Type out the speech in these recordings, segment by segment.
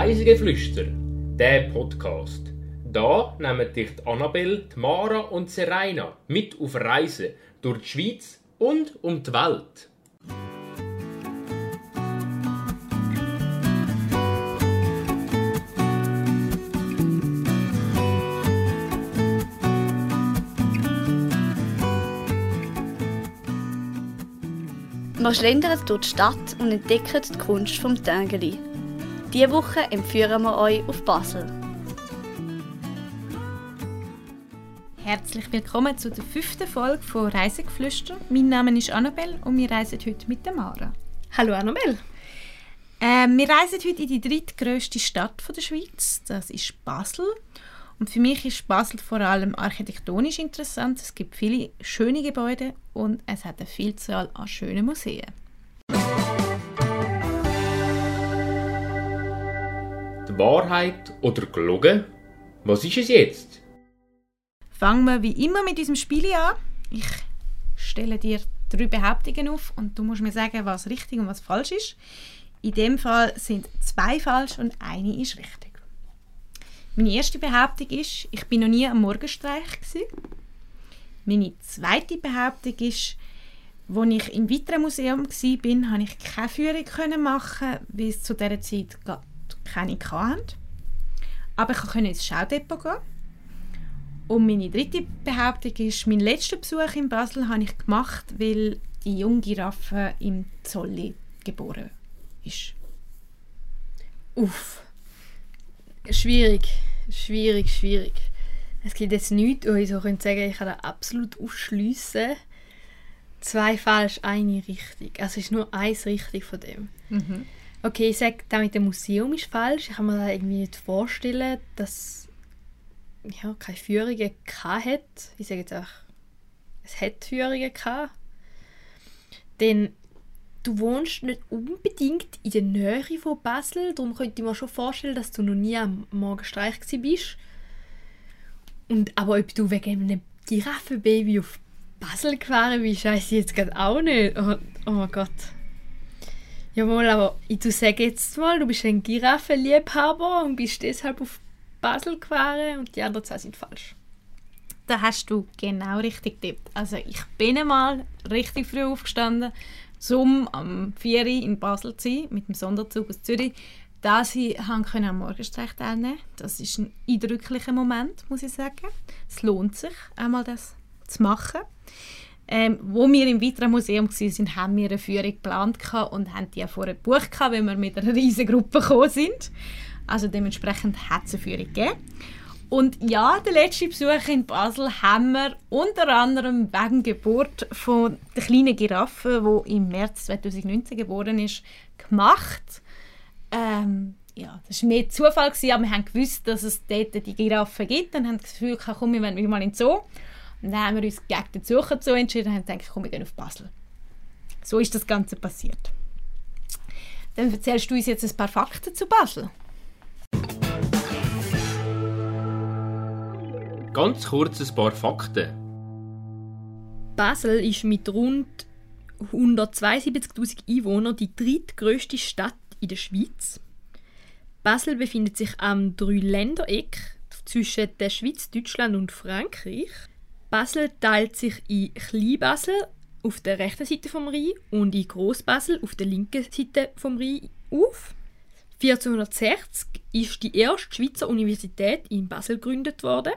Reisegeflüster, der Podcast. Da nehmen dich die Annabelle, Mara und Serena mit auf Reisen durch die Schweiz und um die Welt. Wir schlendern durch die Stadt und entdecken die Kunst vom Tängeli. Diese Woche empfehlen wir euch auf Basel. Herzlich willkommen zu der fünften Folge von Reisegeflüster. Mein Name ist Annabelle und wir reisen heute mit der Mara. Hallo Annabelle. Äh, wir reisen heute in die drittgrößte Stadt der Schweiz. Das ist Basel. Und für mich ist Basel vor allem architektonisch interessant. Es gibt viele schöne Gebäude und es hat eine Vielzahl an schönen Museen. Wahrheit oder gelogen? Was ist es jetzt? Fangen wir wie immer mit diesem Spiel an. Ich stelle dir drei Behauptungen auf und du musst mir sagen, was richtig und was falsch ist. In dem Fall sind zwei falsch und eine ist richtig. Meine erste Behauptung ist, ich bin noch nie am Morgenstreich. Gewesen. Meine zweite Behauptung ist, als ich im weiteren Museum war, konnte ich keine Führung machen, weil es zu dieser Zeit keine hatte. Aber ich konnte ins Schaudepot gehen. Und meine dritte Behauptung ist, mein letzter Besuch in Basel habe ich gemacht, weil die junge Giraffe im Zolli geboren ist. Uff. Schwierig schwierig, schwierig. Es gibt jetzt nichts, wo ich so sagen könnte, ich kann da absolut ausschliessen. Zwei falsch, eine richtig. Also es ist nur eins richtig von dem. Mhm. Okay, ich sage, das mit dem Museum ist falsch. Ich kann mir da irgendwie nicht vorstellen, dass ja, keine Führungen hat. Ich sage jetzt auch, es hat Führungen gehabt. Denn du wohnst nicht unbedingt in der Nähe von Basel, darum könnte ich mir schon vorstellen, dass du noch nie am Morgenstreich bist. Und, aber ob du wegen einem Giraffenbaby auf Basel gefahren bist, weiß ich jetzt gerade auch nicht. Oh, oh mein Gott. Ja mal, aber ich sage jetzt mal, du bist ein Giraffenliebhaber und bist deshalb auf Basel gefahren und die anderen zwei sind falsch. Da hast du genau richtig getippt. Also ich bin einmal richtig früh aufgestanden, um am 4 Uhr in Basel zu sein, mit dem Sonderzug aus Zürich, da sie können am Morgenstreich teilnehmen Das ist ein eindrücklicher Moment, muss ich sagen. Es lohnt sich, einmal das zu machen. Ähm, wo wir im weiteren Museum waren, haben wir eine Führung geplant und haben die auch vorher gebucht, weil wir mit einer riesigen Gruppe gekommen sind. Also dementsprechend hat es eine Führung gegeben. Und ja, den letzten Besuch in Basel haben wir unter anderem wegen der Geburt von der kleinen Giraffe, die im März 2019 geboren ist, gemacht. Ähm, ja, das war mehr Zufall, aber wir haben gewusst, dass es dort die Giraffe gibt. Dann haben das Gefühl, komm, wir wollen mal in den Zoo. Und dann haben wir uns gegen den Besucher Zoo entschieden und haben gedacht, komm, wir gehen auf Basel. So ist das Ganze passiert. Dann erzählst du uns jetzt ein paar Fakten zu Basel. Ganz kurz ein paar Fakten. Basel ist mit rund 172.000 Einwohnern die drittgrößte Stadt in der Schweiz. Basel befindet sich am Dreiländereck zwischen der Schweiz, Deutschland und Frankreich. Basel teilt sich in Kleinbasel auf der rechten Seite vom Rhein und in Großbasel auf der linken Seite vom Rhein auf. 1460 ist die erste Schweizer Universität in Basel gegründet worden.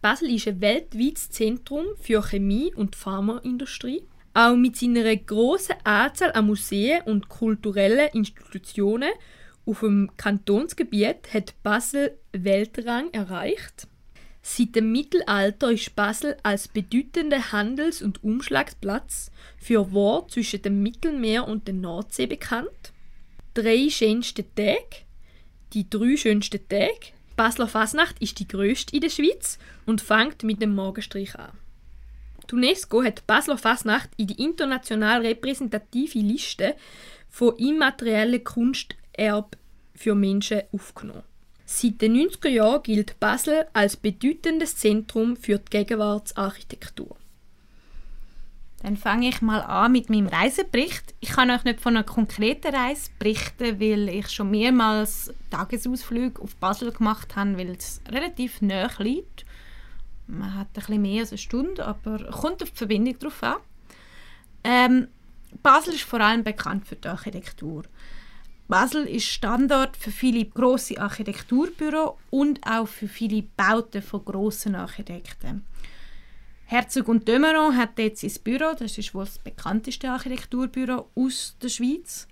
Basel ist ein weltweites Zentrum für Chemie- und Pharmaindustrie. Auch mit seiner grossen Anzahl an Museen und kulturellen Institutionen auf dem Kantonsgebiet hat Basel Weltrang erreicht. Seit dem Mittelalter ist Basel als bedeutender Handels- und Umschlagsplatz für Waren zwischen dem Mittelmeer und der Nordsee bekannt. Drei schönste Tage, die drei schönsten Tage, Basler Fasnacht ist die größte in der Schweiz und fängt mit dem Morgenstrich an. Die UNESCO hat Basler Fasnacht in die international repräsentative Liste von immateriellen Kunsterb für Menschen aufgenommen. Seit den 90er Jahren gilt Basel als bedeutendes Zentrum für die Gegenwartsarchitektur. Dann fange ich mal an mit meinem Reisebericht. Ich kann euch nicht von einer konkreten Reise berichten, weil ich schon mehrmals Tagesausflüge auf Basel gemacht habe, weil es relativ nahe liegt. Man hat ein bisschen mehr als eine Stunde, aber kommt auf die Verbindung drauf an. Ähm, Basel ist vor allem bekannt für die Architektur. Basel ist Standort für viele große Architekturbüros und auch für viele Bauten von großen Architekten. Herzog und Dömeron hat dort sein Büro, das ist wohl das bekannteste Architekturbüro aus der Schweiz.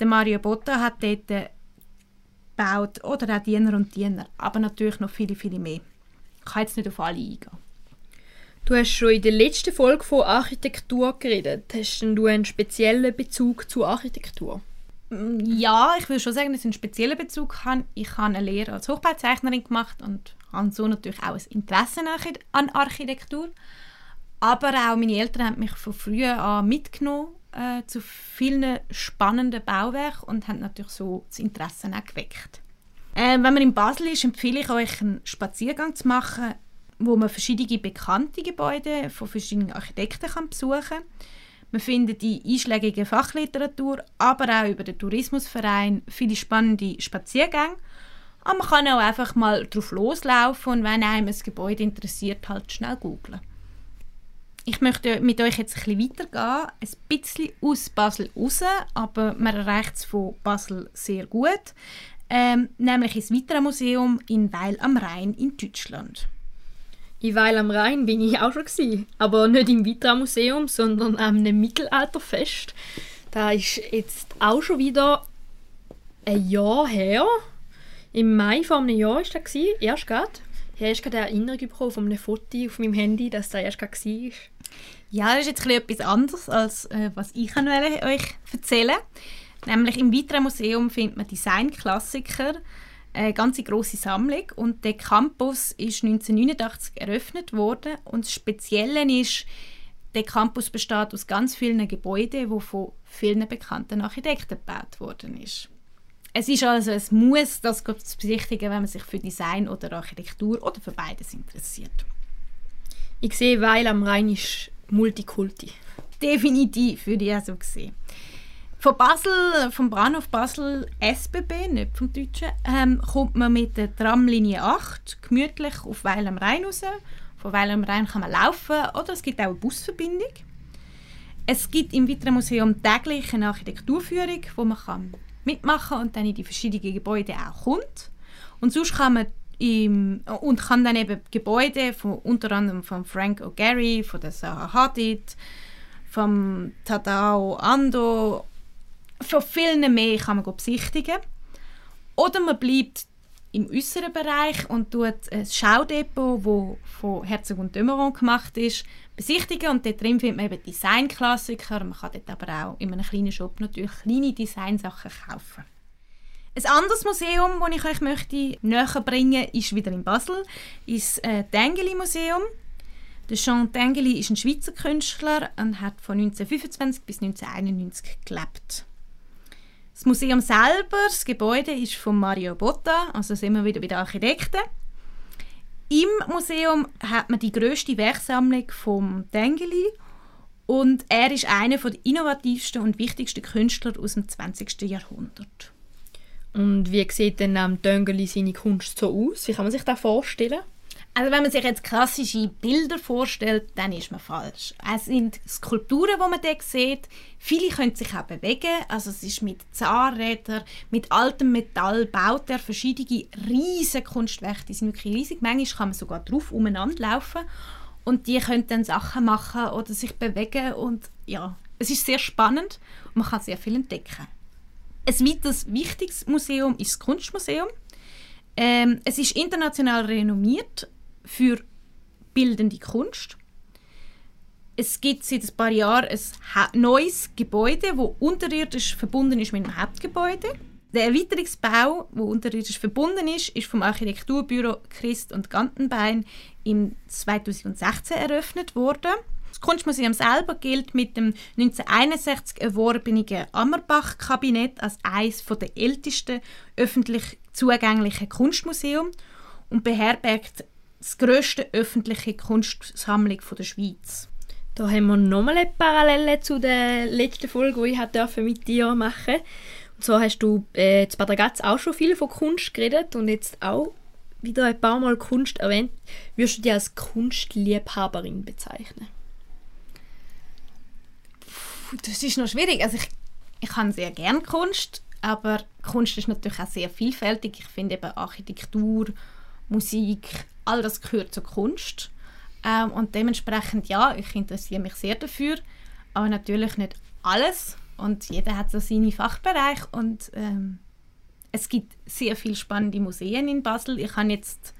Der Mario Botta hat dort gebaut, oder auch Diener und Diener, aber natürlich noch viele, viele mehr. Ich kann jetzt nicht auf alle eingehen. Du hast schon in der letzten Folge von Architektur geredet. Hast denn du einen speziellen Bezug zur Architektur? Mm, ja, ich würde schon sagen, dass ich einen speziellen Bezug habe. Ich habe eine Lehre als Hochbauzeichnerin gemacht und habe so natürlich auch ein Interesse an Architektur. Aber auch meine Eltern haben mich von früh an mitgenommen äh, zu vielen spannenden Bauwerken und haben natürlich so das Interesse auch geweckt. Äh, wenn man in Basel ist, empfehle ich euch einen Spaziergang zu machen, wo man verschiedene bekannte Gebäude von verschiedenen Architekten kann besuchen kann. Man findet die einschlägige Fachliteratur, aber auch über den Tourismusverein viele spannende Spaziergänge. Aber man kann auch einfach mal drauf loslaufen und wenn einem ein Gebäude interessiert, halt schnell googlen. Ich möchte mit euch jetzt ein bisschen weitergehen, ein bisschen aus Basel raus, aber man erreicht es von Basel sehr gut, ähm, nämlich ins Vitra Museum in Weil am Rhein in Deutschland. In Weil am Rhein bin ich auch schon gewesen, aber nicht im Vitra Museum, sondern am Mittelalterfest. Da ist jetzt auch schon wieder ein Jahr her. Im Mai vor einem Jahr war das, erst gerade. Ich habe erst gerade eine Erinnerung bekommen von einem Foto auf meinem Handy, dass das erst gerade war. Ja, das ist jetzt etwas anderes, als äh, was ich euch erzählen. Nämlich im Vitra Museum findet man Designklassiker, eine ganze große Sammlung und der Campus ist 1989 eröffnet worden und das Spezielle ist, der Campus besteht aus ganz vielen Gebäuden, die von vielen bekannten Architekten gebaut worden ist. Es ist also ein Muss, das zu besichtigen, wenn man sich für Design oder Architektur oder für beides interessiert. Ich sehe, Weil am Rhein ist Multikulti. Definitiv, würde ich auch so sehen. Von Basel, vom Bahnhof Basel SBB, nicht vom Deutschen, ähm, kommt man mit der Tramlinie 8 gemütlich auf Weil am Rhein raus. Von Weil am Rhein kann man laufen oder es gibt auch eine Busverbindung. Es gibt im Vitra Museum täglich eine Architekturführung, wo man kann mitmachen und dann in die verschiedenen Gebäude auch kommt. Und sonst kann man im, und kann dann eben Gebäude von unter anderem von Frank O'Gary, von der Zaha Hadid, vom Tadao Ando von vielen mehr kann man besichtigen. Oder man bleibt im äußeren Bereich und tut ein Schaudepot, das von Herzog und Dömeron gemacht ist, besichtigen. Und dort drin findet man eben Designklassiker. Man kann dort aber auch in einem kleinen Shop natürlich kleine Designsachen kaufen. Ein anderes Museum, das ich euch möchte näher bringen möchte, ist wieder in Basel, ist das äh, Tengeli Museum. Der Jean Tengeli ist ein Schweizer Künstler und hat von 1925 bis 1991 gelebt. Das Museum selber, das Gebäude ist von Mario Botta, also sind wir wieder bei den Architekten. Im Museum hat man die größte Werksammlung vom Tengeli und er ist einer der innovativsten und wichtigsten Künstler aus dem 20. Jahrhundert. Und wie sieht denn am Tengeli seine Kunst so aus? Wie kann man sich das vorstellen? Also wenn man sich jetzt klassische Bilder vorstellt, dann ist man falsch. Es sind Skulpturen, die man dort sieht. Viele können sich auch bewegen. Also es ist mit Zahnrädern, mit altem Metall baut er verschiedene riesige Kunstwerke. Die sind wirklich riesig. Manchmal kann man sogar drauf umeinander laufen und die können dann Sachen machen oder sich bewegen und ja, es ist sehr spannend und man kann sehr viel entdecken. Ein weiteres wichtiges Museum ist das Kunstmuseum. Ähm, es ist international renommiert für bildende Kunst. Es gibt seit ein paar Jahren ein neues Gebäude, das unterirdisch verbunden ist mit dem Hauptgebäude. Der Erweiterungsbau, der unterirdisch verbunden ist, ist vom Architekturbüro Christ und Gantenbein im 2016 eröffnet worden. Das Kunstmuseum selber gilt mit dem 1961 erworbenen Ammerbach-Kabinett als eines der ältesten öffentlich zugänglichen Kunstmuseum und beherbergt das grösste öffentliche Kunstsammlung der Schweiz. Da haben wir nochmal eine Parallele zu der letzten Folge, die ich durfte mit dir machen Und zwar hast du äh, zu Bad Ragaz auch schon viel von Kunst geredet und jetzt auch wieder ein paar Mal Kunst erwähnt. Würdest du dich als Kunstliebhaberin bezeichnen? Puh, Das ist noch schwierig. Also ich, ich habe sehr gerne Kunst, aber Kunst ist natürlich auch sehr vielfältig. Ich finde eben Architektur, Musik, all das gehört zur Kunst. Ähm, und dementsprechend, ja, ich interessiere mich sehr dafür, aber natürlich nicht alles. Und jeder hat so seinen Fachbereich und ähm, es gibt sehr viele spannende Museen in Basel. Ich habe jetzt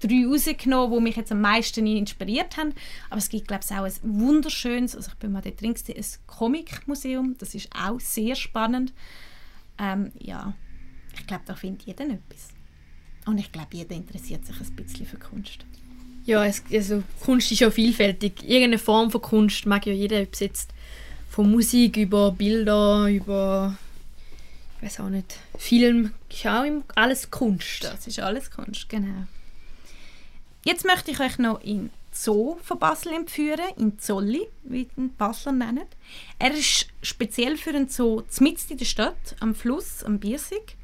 drei rausgenommen, die mich jetzt am meisten inspiriert haben. Aber es gibt, glaube ich, auch ein wunderschönes, also ich bin mal dort drin, ein Comic-Museum. Das ist auch sehr spannend. Ähm, ja, ich glaube, da findet jeder etwas. Und ich glaube, jeder interessiert sich ein bisschen für Kunst. Ja, es, also Kunst ist ja vielfältig. Irgendeine Form von Kunst mag ja jeder, ob jetzt von Musik über Bilder, über ich weiß auch nicht, Film, ist auch im- alles Kunst. Das ist alles Kunst, genau. Jetzt möchte ich euch noch in den Zoo von Basel entführen, in Zolli, wie die Basler nennen. Er ist speziell für einen Zoo mitten in der Stadt, am Fluss, am Biersig.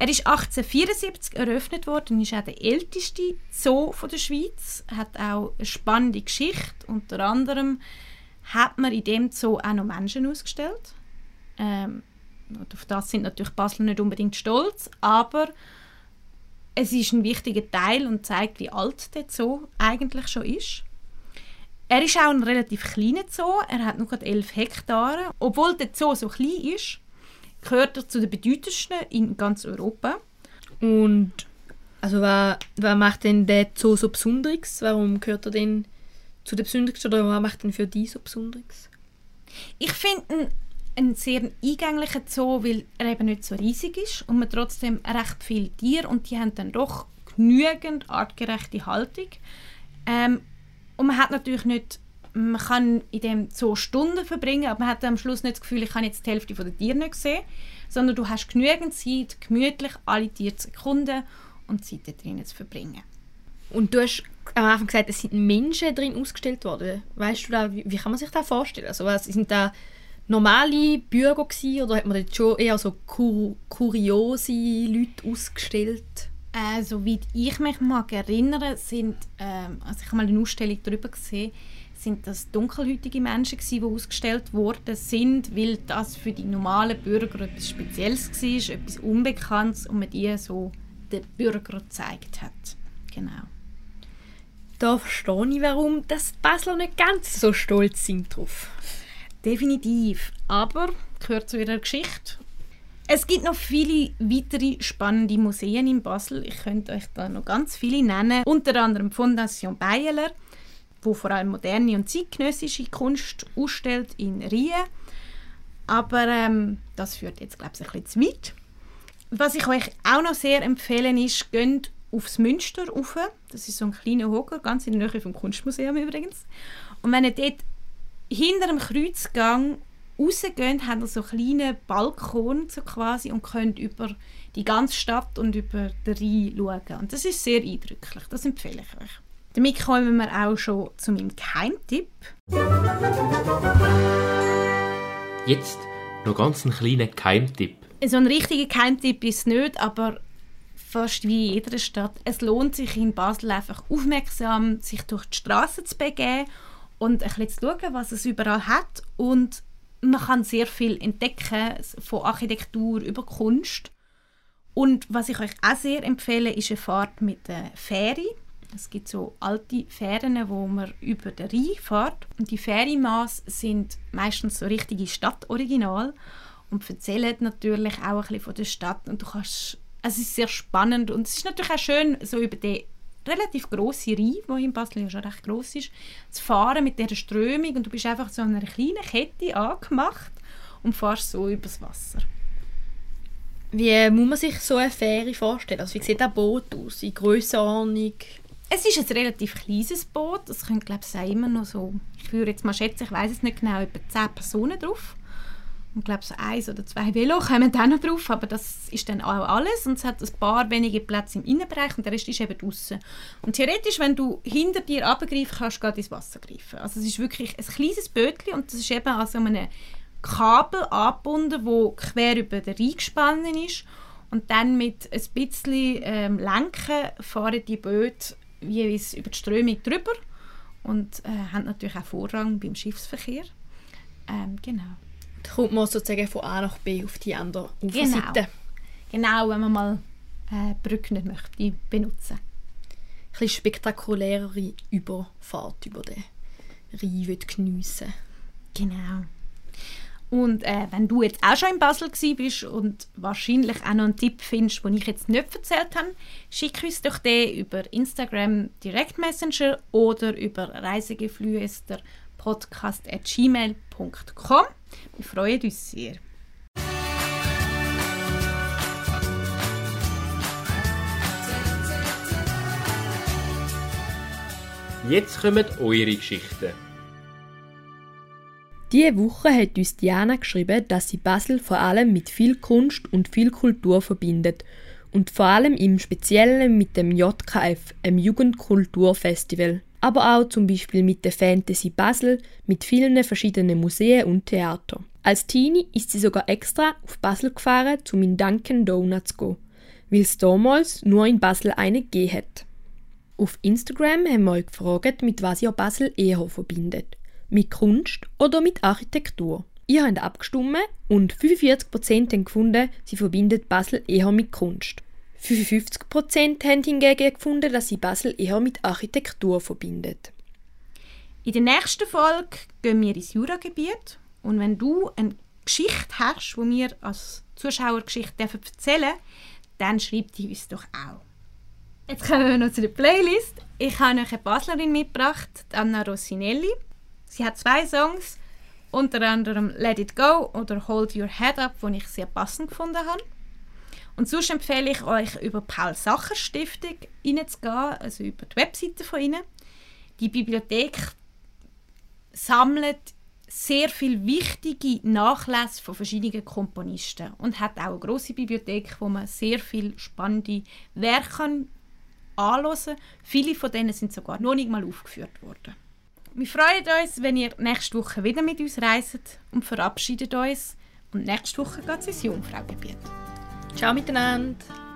Er ist 1874 eröffnet worden, ist auch der älteste Zoo von der Schweiz, hat auch eine spannende Geschichte. Unter anderem hat man in dem Zoo auch noch Menschen ausgestellt. Ähm, auf das sind natürlich Basel nicht unbedingt stolz, aber es ist ein wichtiger Teil und zeigt, wie alt der Zoo eigentlich schon ist. Er ist auch ein relativ kleiner Zoo, er hat nur gerade 11 Hektare. Obwohl der Zoo so klein ist, gehört zu den bedeutendsten in ganz Europa. Und also was, was macht denn der Zoo so Besonderes? Warum gehört er denn zu den Besondersten oder was macht denn für dich so Besonderes? Ich finde ihn ein sehr eingänglicher Zoo, weil er eben nicht so riesig ist und man trotzdem recht viele Tiere und die haben dann doch genügend artgerechte Haltung. Ähm, und man hat natürlich nicht, man kann in dem Zoo Stunden verbringen, aber man hat am Schluss nicht das Gefühl, ich kann jetzt die Hälfte der Tiere nicht sehen, sondern du hast genügend Zeit, gemütlich alle Tiere zu erkunden und Zeit da drinnen zu verbringen. Und du hast am Anfang gesagt, es sind Menschen drin ausgestellt worden. Weißt du da, wie, wie kann man sich das vorstellen? Also was, sind da normale Bürger gewesen, oder hat man dort schon eher so kur kuriose Leute ausgestellt? Äh, soweit ich mich mag erinnern, sind, ähm, also ich habe mal eine Ausstellung darüber gesehen, sind das dunkelhäutige Menschen gewesen, die ausgestellt worden sind, weil das für die normalen Bürger etwas Spezielles war, etwas Unbekanntes und man die so den Bürgern gezeigt hat. Genau. Da verstehe ich, warum das die Basler nicht ganz so stolz sind drauf. Definitiv. Aber gehört zu ihrer Geschichte. Es gibt noch viele weitere spannende Museen in Basel. Ich könnte euch da noch ganz viele nennen. Unter anderem Fondation Beyeler, wo vor allem moderne und zeitgenössische Kunst ausstellt in Rien. Aber ähm, das führt jetzt, glaube ich, ein bisschen zu weit. Was ich euch auch noch sehr empfehlen ist, geht aufs Münster rauf. Das ist so ein kleiner Hocker, ganz in der Nähe vom Kunstmuseum übrigens. Und wenn ihr dort hinter dem Kreuzgang rausgeht, habt ihr so kleine Balkon so quasi und könnt über die ganze Stadt und über den Rhein schauen. Und das ist sehr eindrücklich, das empfehle ich euch. Damit kommen wir auch schon zu meinem Geheimtipp. Jetzt noch ganz einen kleinen Geheimtipp. So ein richtiger Geheimtipp ist es nicht, aber fast wie in jeder Stadt. Es lohnt sich in Basel einfach aufmerksam, sich durch die Straßen zu begeben und ein bisschen zu schauen, was es überall hat. Und man kann sehr viel entdecken, von Architektur über Kunst. Und was ich euch auch sehr empfehle, ist eine Fahrt mit der Fähre. Es gibt so alte Fähren, wo man über den Rhein fährt. Und die Fährimaß sind meistens so richtige Stadtoriginal und erzählen natürlich auch ein bisschen von der Stadt. Und du kannst, es ist sehr spannend und es ist natürlich auch schön, so über den relativ grossen Rhein, der in Basel ja schon recht gross ist, zu fahren mit dieser Strömung und du bist einfach so an einer kleinen Kette angemacht und fährst so übers Wasser. Wie muss man sich so eine Fähre vorstellen? Also wie sieht ein Boot aus? In Grössenordnung? Es ist ein relativ kleines Boot, es können glaube ich immer noch so, ich würde jetzt mal schätzen, ich weiß es nicht genau, etwa 10 Personen drauf. und glaube so eins oder zwei Velo kommen dann noch drauf, aber das ist dann auch alles und es hat ein paar wenige Plätze im Innenbereich und der Rest ist eben draußen. Und theoretisch, wenn du hinter dir abgreifen kannst, du ins Wasser greifen. Also es ist wirklich ein kleines Bötchen und das ist eben an so einem Kabel angebunden, wo quer über den Rhein gespannt ist und dann mit ein bisschen ähm, Lenken fahren die Boote jeweils über die Strömung drüber und äh, haben natürlich auch Vorrang beim Schiffsverkehr. Ähm, genau. Da kommt man sozusagen von A nach B auf die andere Genau. Uferseite. Genau, wenn man mal äh, Brücke nicht möchte benutzen. Ein bisschen spektakulärere Überfahrt über den Rhein geniessen Genau. Und äh, wenn du jetzt auch schon in Basel bist und wahrscheinlich auch noch einen Tipp findest, den ich jetzt nicht erzählt habe, schick uns doch den über Instagram Direct Messenger oder über reisegeflüster.podcast.gmail.com. Wir freuen uns sehr. Jetzt kommen eure Geschichten. Diese Woche hat uns Diana geschrieben, dass sie Basel vor allem mit viel Kunst und viel Kultur verbindet und vor allem im Speziellen mit dem JKF, einem Jugendkulturfestival. Aber auch zum Beispiel mit der Fantasy Basel, mit vielen verschiedenen Museen und Theatern. Als Teenie ist sie sogar extra auf Basel gefahren, um in Dunkin' Donuts zu gehen, weil es damals nur in Basel eine gegeben hat. Auf Instagram haben wir euch gefragt, mit was ihr Basel eher verbindet. Mit Kunst oder mit Architektur. Ihr habt abgestimmt und 45% haben gefunden, sie verbindet Basel eher mit Kunst. 55% haben hingegen gefunden, dass sie Basel eher mit Architektur verbindet. In der nächsten Folge gehen wir ins Juragebiet und wenn du eine Geschichte hast, die wir als Zuschauergeschichte dürfen erzählen dann schreib die uns doch auch. Jetzt kommen wir noch zu der Playlist. Ich habe euch eine Baslerin mitgebracht, Anna Rossinelli. Sie hat zwei Songs, unter anderem Let It Go oder Hold Your Head Up, die ich sehr passend gefunden habe. Und sonst empfehle ich euch, über Paul Sacher Stiftung reinzugehen, also über die Webseite von ihnen. Die Bibliothek sammelt sehr viel wichtige Nachlässe von verschiedenen Komponisten und hat auch eine grosse Bibliothek, wo man sehr viel spannende Werke anhören kann. Viele von denen sind sogar noch nicht mal aufgeführt worden. Wir freuen uns, wenn ihr nächste Woche wieder mit uns reist und verabschiedet uns. Und nächste Woche geht es ins Jungfraugebiet. Ciao miteinander!